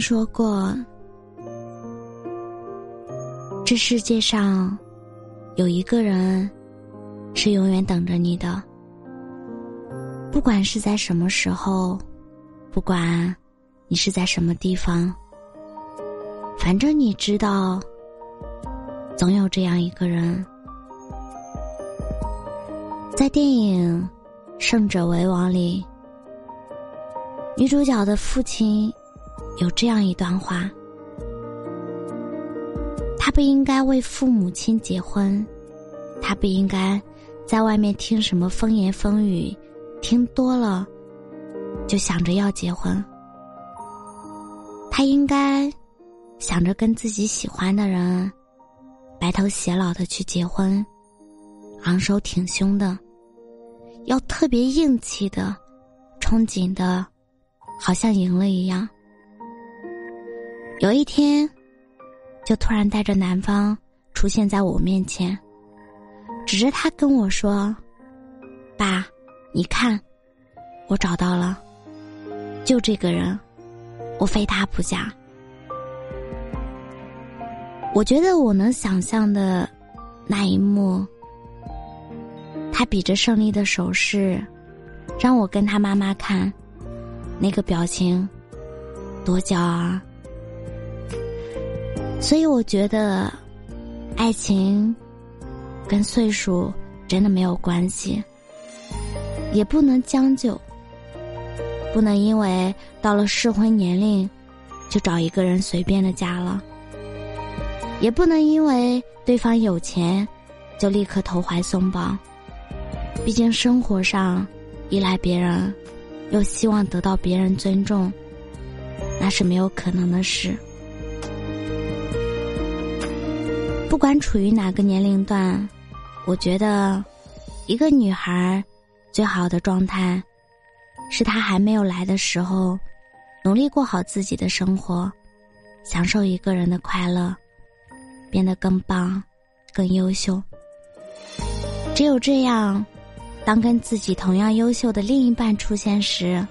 说过：“这世界上有一个人是永远等着你的，不管是在什么时候，不管你是在什么地方，反正你知道，总有这样一个人。”在电影《胜者为王》里，女主角的父亲。有这样一段话：他不应该为父母亲结婚，他不应该在外面听什么风言风语，听多了就想着要结婚。他应该想着跟自己喜欢的人白头偕老的去结婚，昂首挺胸的，要特别硬气的，憧憬的，好像赢了一样。有一天，就突然带着男方出现在我面前，指着他跟我说：“爸，你看，我找到了，就这个人，我非他不嫁。”我觉得我能想象的那一幕，他比着胜利的手势，让我跟他妈妈看，那个表情，多骄傲。所以我觉得，爱情跟岁数真的没有关系，也不能将就，不能因为到了适婚年龄就找一个人随便的嫁了，也不能因为对方有钱就立刻投怀送抱。毕竟生活上依赖别人，又希望得到别人尊重，那是没有可能的事。不管处于哪个年龄段，我觉得，一个女孩最好的状态，是她还没有来的时候，努力过好自己的生活，享受一个人的快乐，变得更棒、更优秀。只有这样，当跟自己同样优秀的另一半出现时，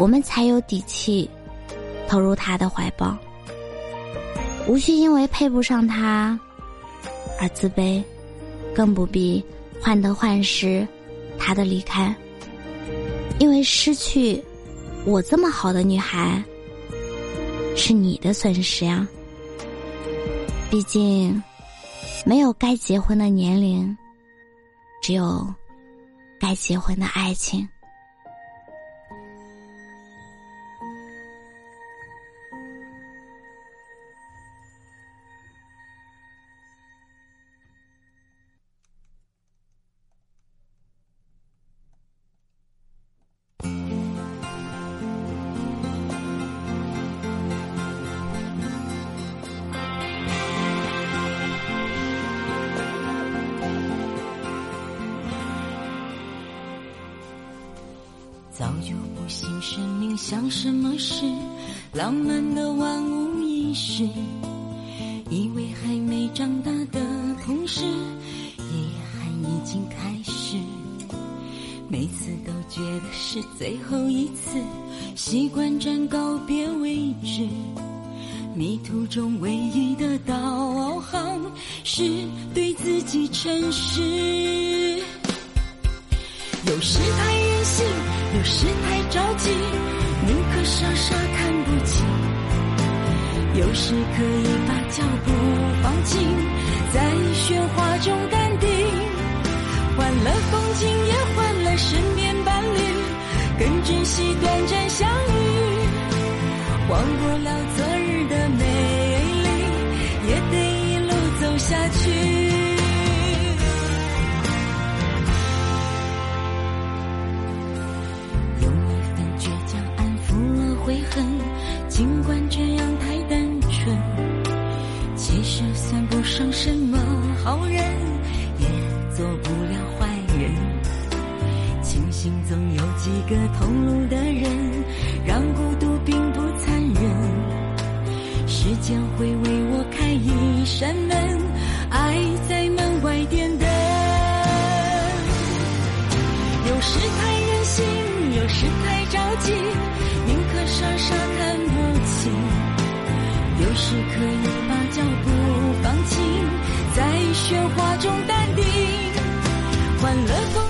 我们才有底气投入他的怀抱。无需因为配不上他而自卑，更不必患得患失他的离开。因为失去我这么好的女孩，是你的损失呀。毕竟，没有该结婚的年龄，只有该结婚的爱情。早就不信生命像什么事，浪漫的万无一失。以为还没长大的同时，遗憾已经开始。每次都觉得是最后一次，习惯站告别位置。迷途中唯一的导航是对自己诚实。有时太心。有时太着急，宁可傻傻看不清；有时可以把脚步放轻，在喧哗中淡定。换了风景，也换了身边伴侣，更珍惜短暂相遇。恨尽管这样太单纯其实算不上什么好人也做不了坏人。庆幸总有几个同路的人让孤独并不残忍。时间会为我开一扇门爱在门外点灯。有时太任性有时太着急沙看不清。有时可以把脚步放轻，在喧哗中淡定，欢乐风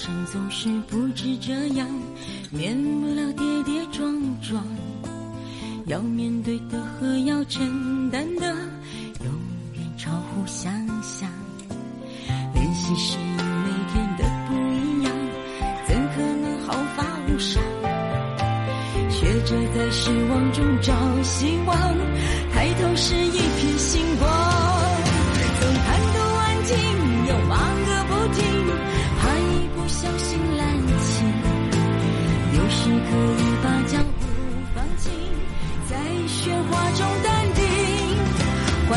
人生总是不止这样，免不了跌跌撞撞。要面对的和要承担的，永远超乎想象。练习适应每天的不一样，怎可能毫发无伤？学着在失望中找希望，抬头是一片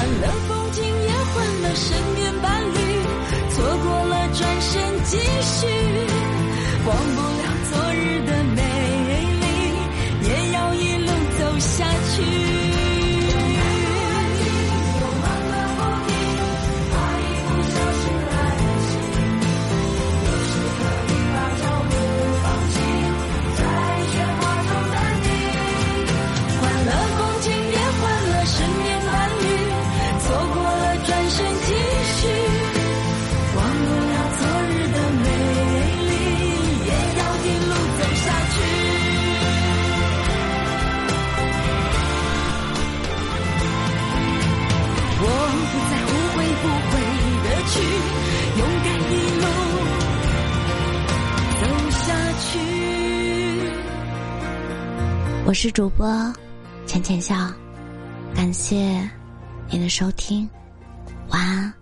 换了风景，也换了身边伴侣，错过了转身继续，忘不了昨日的美丽，也要一路走下去。我是主播浅浅笑，感谢您的收听，晚安。